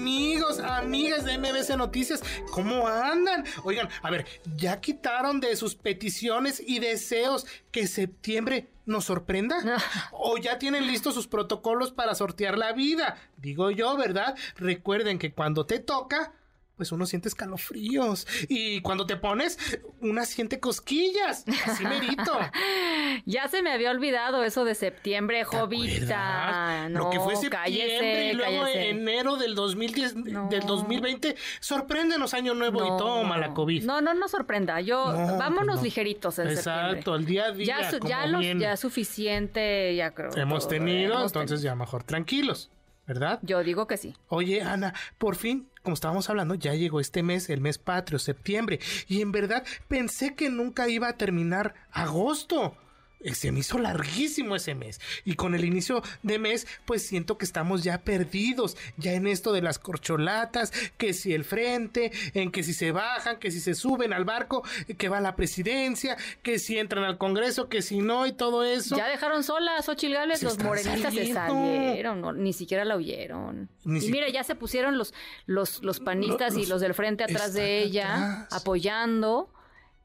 Amigos, amigas de MBC Noticias, ¿cómo andan? Oigan, a ver, ¿ya quitaron de sus peticiones y deseos que septiembre nos sorprenda? ¿O ya tienen listos sus protocolos para sortear la vida? Digo yo, ¿verdad? Recuerden que cuando te toca, pues uno siente escalofríos. Y cuando te pones, una siente cosquillas. Así merito. ya se me había olvidado eso de septiembre, Jovita. No, Lo que fue septiembre cállese, y luego enero del 2010, del 2020. Sorpréndenos año nuevo y toma la COVID. No, no no sorprenda. Yo, vámonos pues ligeritos en Exacto, el día a día. Ya, ya, los, ya suficiente, ya creo. Hemos tenido, entonces ya mejor tranquilos. ¿verdad? Yo digo que sí. Oye, Ana, por fin, como estábamos hablando, ya llegó este mes, el mes patrio, septiembre, y en verdad pensé que nunca iba a terminar agosto. Eh, se me hizo larguísimo ese mes. Y con el inicio de mes, pues siento que estamos ya perdidos, ya en esto de las corcholatas, que si el frente, en que si se bajan, que si se suben al barco, que va la presidencia, que si entran al Congreso, que si no y todo eso. Ya dejaron solas Xochitl Gales, los morenistas se salieron, ni siquiera la oyeron. y mira, ya se pusieron los, los, los panistas y los del frente atrás de ella, apoyando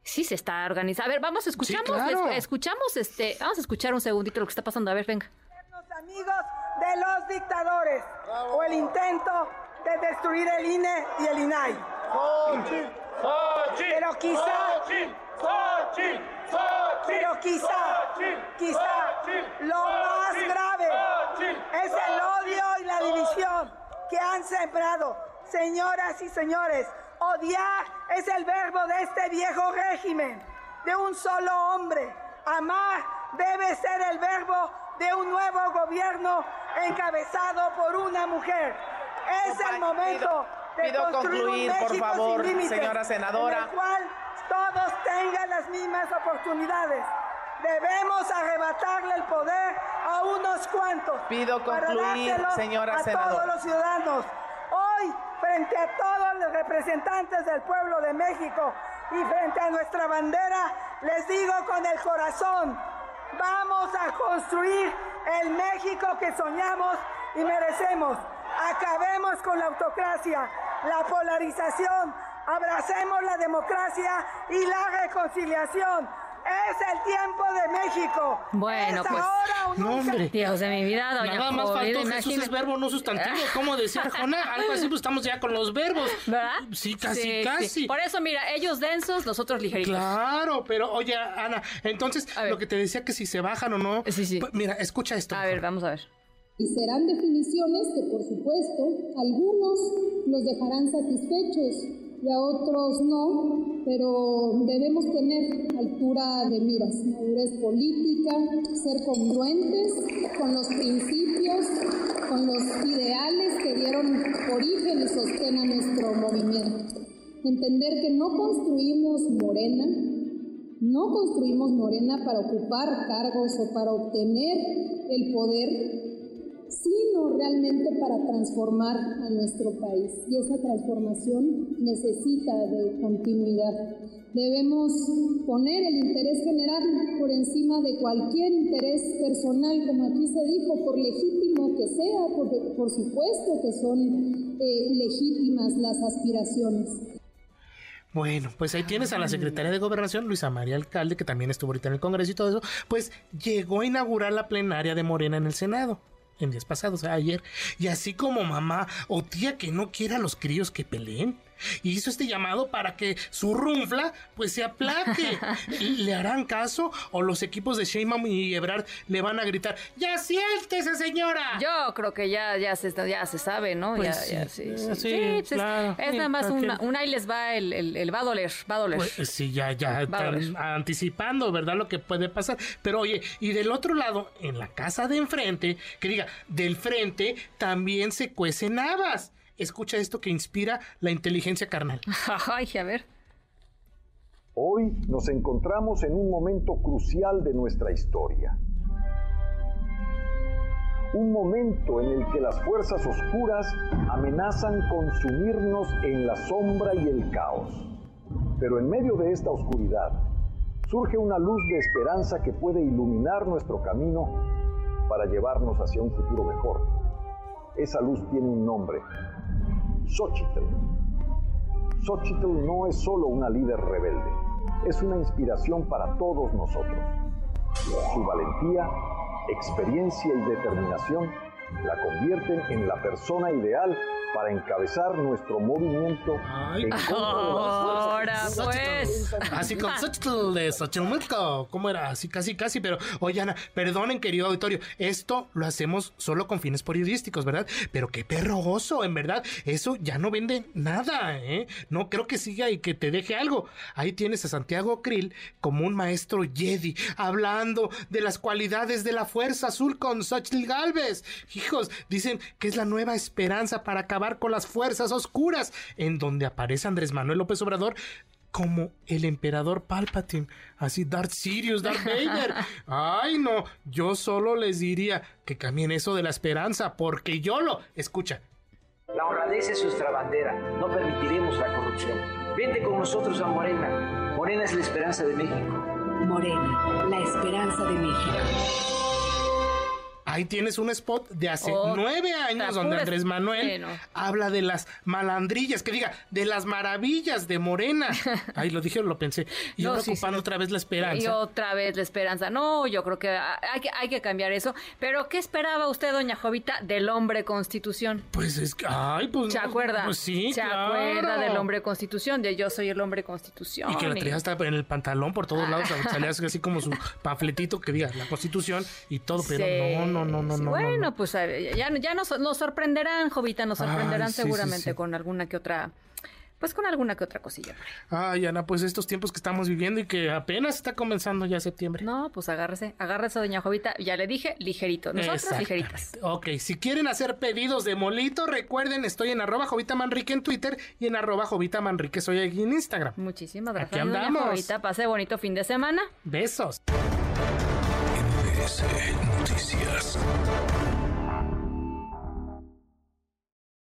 sí se está organizando. A ver, vamos, escuchamos, escuchamos, este, vamos a escuchar un segundito lo que está pasando. A ver, venga. Amigos de los dictadores o el intento de destruir el INE y el INAI. Pero quizá, pero quizá, quizá lo más grave es el odio y la división que han sembrado, señoras y señores, Odiar es el verbo de este viejo régimen, de un solo hombre. Amar debe ser el verbo de un nuevo gobierno encabezado por una mujer. Es el momento de construir un México por favor, sin señora senadora. En el cual todos tengan las mismas oportunidades. Debemos arrebatarle el poder a unos cuantos. Pido concluir, señora senadora. A todos los ciudadanos. Hoy frente a todos los representantes del pueblo de México y frente a nuestra bandera, les digo con el corazón, vamos a construir el México que soñamos y merecemos. Acabemos con la autocracia, la polarización, abracemos la democracia y la reconciliación es el tiempo de México. Bueno, pues. Ahora no, hombre. Dios de mi vida, doña Nada más faltó Jesús es verbo, no sustantivo. ¿Cómo decía Jona? Algo así, pues estamos ya con los verbos. ¿Verdad? Sí, casi, casi. Por eso, mira, ellos densos, nosotros ligeritos. Claro, pero oye, Ana, entonces, lo que te decía que si se bajan o no. Sí, sí. Pues, mira, escucha esto. A ver, vamos a ver. Y serán definiciones que, por supuesto, algunos los dejarán satisfechos y a otros no, pero debemos tener altura de miras, madurez política, ser congruentes con los principios, con los ideales que dieron origen y sostén a nuestro movimiento. Entender que no construimos Morena, no construimos Morena para ocupar cargos o para obtener el poder, realmente para transformar a nuestro país. Y esa transformación necesita de continuidad. Debemos poner el interés general por encima de cualquier interés personal, como aquí se dijo, por legítimo que sea, porque por supuesto que son eh, legítimas las aspiraciones. Bueno, pues ahí tienes a la secretaria de Gobernación, Luisa María Alcalde, que también estuvo ahorita en el Congreso y todo eso, pues llegó a inaugurar la plenaria de Morena en el Senado en días pasados, ayer, y así como mamá o tía que no quiera a los críos que peleen, y hizo este llamado para que su runfla pues se aplaque. ¿Le harán caso o los equipos de Sheinbaum y Ebrard le van a gritar, ¡Ya siéntese, señora! Yo creo que ya, ya, se, ya se sabe, ¿no? ya, sí, ya, sí, pues es, nada más una, una, ahí les va el, el, va a doler, va a doler. Pues, sí, ya, ya están anticipando, ¿verdad? Lo que puede pasar. Pero oye, y del otro lado, en la casa de enfrente, que diga, del frente también se cuecen habas escucha esto que inspira la inteligencia carnal. Ay, a ver. Hoy nos encontramos en un momento crucial de nuestra historia. Un momento en el que las fuerzas oscuras amenazan consumirnos en la sombra y el caos. Pero en medio de esta oscuridad surge una luz de esperanza que puede iluminar nuestro camino para llevarnos hacia un futuro mejor. Esa luz tiene un nombre, Xochitl. Xochitl no es solo una líder rebelde, es una inspiración para todos nosotros. Su valentía, experiencia y determinación la convierten en la persona ideal para encabezar nuestro movimiento en Ahora pues. Así con Xochitl de Xochimilco. ¿Cómo era? Así casi, casi. Pero, oye, Ana, perdonen, querido auditorio. Esto lo hacemos solo con fines periodísticos, ¿verdad? Pero qué perroso, en verdad. Eso ya no vende nada, ¿eh? No creo que siga y que te deje algo. Ahí tienes a Santiago Krill como un maestro Jedi, hablando de las cualidades de la fuerza azul con Xochitl Galvez. Hijos, dicen que es la nueva esperanza para acabar con las fuerzas oscuras, en donde aparece Andrés Manuel López Obrador como el emperador Palpatine, así Darth Sirius, Darth Vader. Ay, no, yo solo les diría que cambien eso de la esperanza, porque yo lo, escucha. La honradez es nuestra bandera, no permitiremos la corrupción. Vente con nosotros a Morena. Morena es la esperanza de México. Morena, la esperanza de México. Ahí tienes un spot de hace nueve años donde Andrés Manuel habla de las malandrillas, que diga, de las maravillas de Morena. Ahí lo dije, lo pensé. Y no, ahora ocupando otra vez la esperanza. Y otra vez la esperanza. No, yo creo que hay, que hay que cambiar eso. Pero, ¿qué esperaba usted, doña Jovita, del hombre constitución? Pues es que, ay, pues. ¿Se acuerda? Pues sí, ¿Se acuerda del hombre constitución? De yo soy el hombre constitución. Y que lo traía hasta en el pantalón por todos lados, salía así como su panfletito que diga la constitución y todo, pero no, no, no, no, no. Bueno, pues ya, ya nos, nos, sorprenderán, Jovita, nos sorprenderán seguramente con alguna que otra pues con alguna que otra cosilla. Ay, Ana, pues estos tiempos que estamos viviendo y que apenas está comenzando ya septiembre. No, pues agárrese, agárrese, doña Jovita. Ya le dije, ligerito. Nosotros ligeritas. Ok, si quieren hacer pedidos de molito, recuerden, estoy en arroba Jovita Manrique en Twitter y en arroba Jovita Manrique soy aquí en Instagram. Muchísimas gracias, Aquí andamos. doña Jovita. Pase bonito fin de semana. Besos. Noticias.